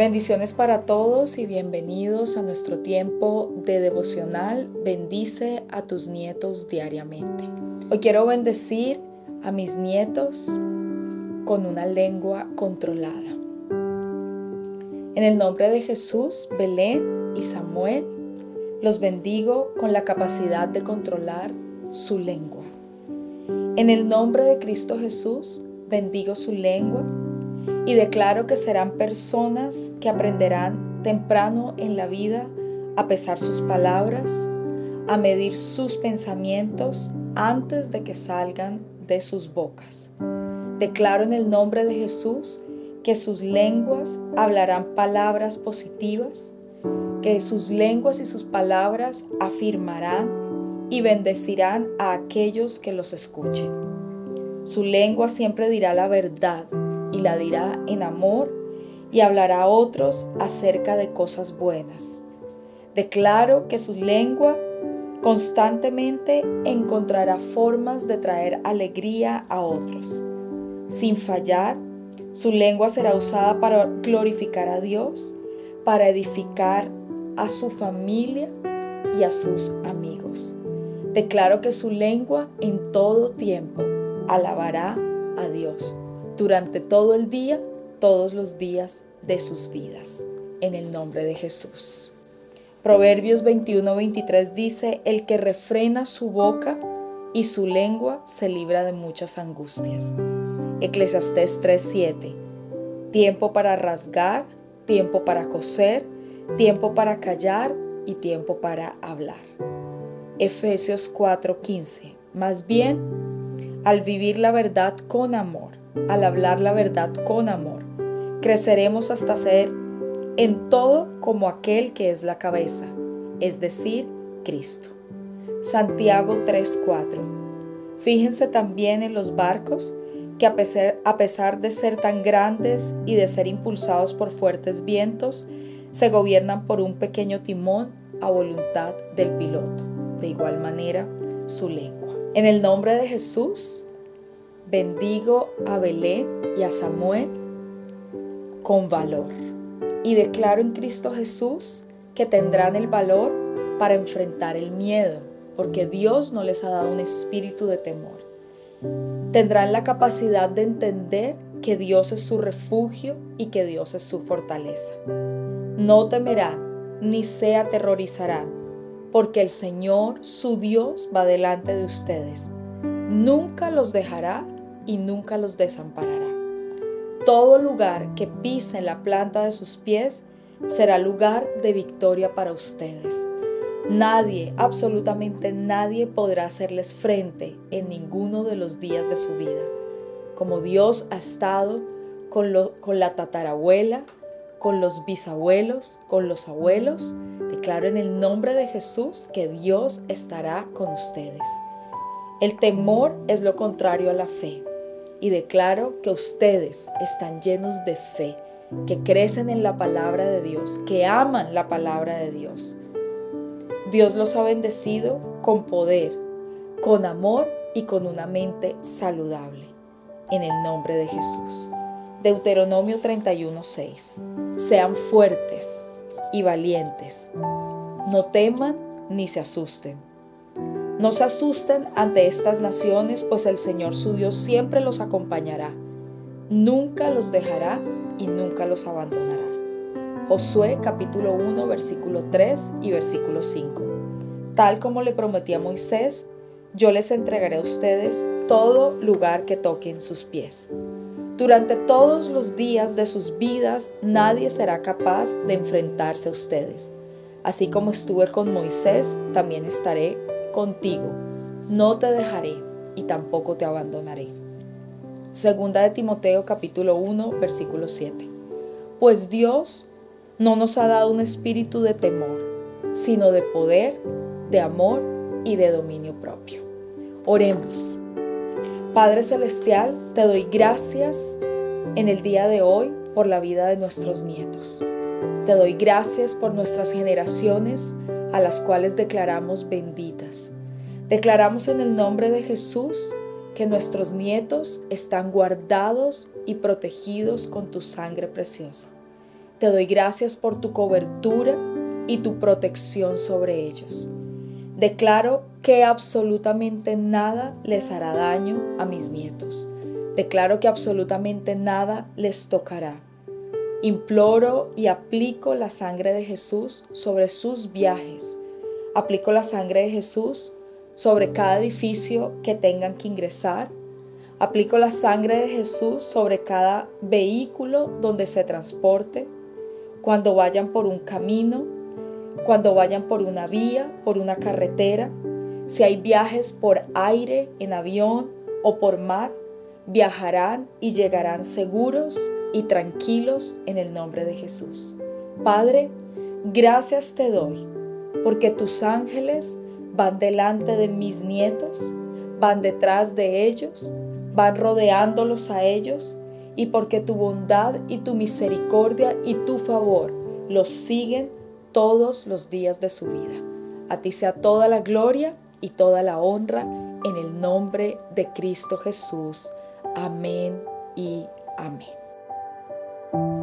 Bendiciones para todos y bienvenidos a nuestro tiempo de devocional. Bendice a tus nietos diariamente. Hoy quiero bendecir a mis nietos con una lengua controlada. En el nombre de Jesús, Belén y Samuel, los bendigo con la capacidad de controlar su lengua. En el nombre de Cristo Jesús, bendigo su lengua y declaro que serán personas que aprenderán temprano en la vida a pesar sus palabras, a medir sus pensamientos antes de que salgan de sus bocas. Declaro en el nombre de Jesús que sus lenguas hablarán palabras positivas, que sus lenguas y sus palabras afirmarán y bendecirán a aquellos que los escuchen. Su lengua siempre dirá la verdad y la dirá en amor y hablará a otros acerca de cosas buenas. Declaro que su lengua constantemente encontrará formas de traer alegría a otros. Sin fallar, su lengua será usada para glorificar a Dios, para edificar a su familia y a sus amigos. Declaro que su lengua en todo tiempo alabará a Dios durante todo el día, todos los días de sus vidas. En el nombre de Jesús. Proverbios 21-23 dice, el que refrena su boca y su lengua se libra de muchas angustias. Eclesiastés 3:7, tiempo para rasgar, tiempo para coser, tiempo para callar y tiempo para hablar. Efesios 4:15, más bien, al vivir la verdad con amor, al hablar la verdad con amor. Creceremos hasta ser en todo como aquel que es la cabeza, es decir, Cristo. Santiago 3:4. Fíjense también en los barcos que a pesar, a pesar de ser tan grandes y de ser impulsados por fuertes vientos, se gobiernan por un pequeño timón a voluntad del piloto. De igual manera, su lengua. En el nombre de Jesús, bendigo a Belén y a Samuel con valor y declaro en Cristo Jesús que tendrán el valor para enfrentar el miedo, porque Dios no les ha dado un espíritu de temor. Tendrán la capacidad de entender que Dios es su refugio y que Dios es su fortaleza. No temerán ni se aterrorizarán, porque el Señor, su Dios, va delante de ustedes. Nunca los dejará y nunca los desamparará. Todo lugar que pisen la planta de sus pies será lugar de victoria para ustedes. Nadie, absolutamente nadie podrá hacerles frente en ninguno de los días de su vida. Como Dios ha estado con, con la tatarabuela, con los bisabuelos, con los abuelos, declaro en el nombre de Jesús que Dios estará con ustedes. El temor es lo contrario a la fe y declaro que ustedes están llenos de fe, que crecen en la palabra de Dios, que aman la palabra de Dios. Dios los ha bendecido con poder, con amor y con una mente saludable. En el nombre de Jesús. Deuteronomio 31:6. Sean fuertes y valientes. No teman ni se asusten no se asusten ante estas naciones, pues el Señor su Dios siempre los acompañará. Nunca los dejará y nunca los abandonará. Josué capítulo 1 versículo 3 y versículo 5. Tal como le prometí a Moisés, yo les entregaré a ustedes todo lugar que toquen sus pies. Durante todos los días de sus vidas nadie será capaz de enfrentarse a ustedes. Así como estuve con Moisés, también estaré contigo, no te dejaré y tampoco te abandonaré. Segunda de Timoteo capítulo 1 versículo 7. Pues Dios no nos ha dado un espíritu de temor, sino de poder, de amor y de dominio propio. Oremos. Padre Celestial, te doy gracias en el día de hoy por la vida de nuestros nietos. Te doy gracias por nuestras generaciones a las cuales declaramos benditas. Declaramos en el nombre de Jesús que nuestros nietos están guardados y protegidos con tu sangre preciosa. Te doy gracias por tu cobertura y tu protección sobre ellos. Declaro que absolutamente nada les hará daño a mis nietos. Declaro que absolutamente nada les tocará. Imploro y aplico la sangre de Jesús sobre sus viajes. Aplico la sangre de Jesús sobre cada edificio que tengan que ingresar. Aplico la sangre de Jesús sobre cada vehículo donde se transporte. Cuando vayan por un camino, cuando vayan por una vía, por una carretera, si hay viajes por aire, en avión o por mar, viajarán y llegarán seguros y tranquilos en el nombre de Jesús. Padre, gracias te doy porque tus ángeles van delante de mis nietos, van detrás de ellos, van rodeándolos a ellos y porque tu bondad y tu misericordia y tu favor los siguen todos los días de su vida. A ti sea toda la gloria y toda la honra en el nombre de Cristo Jesús. Amén y amén. thank you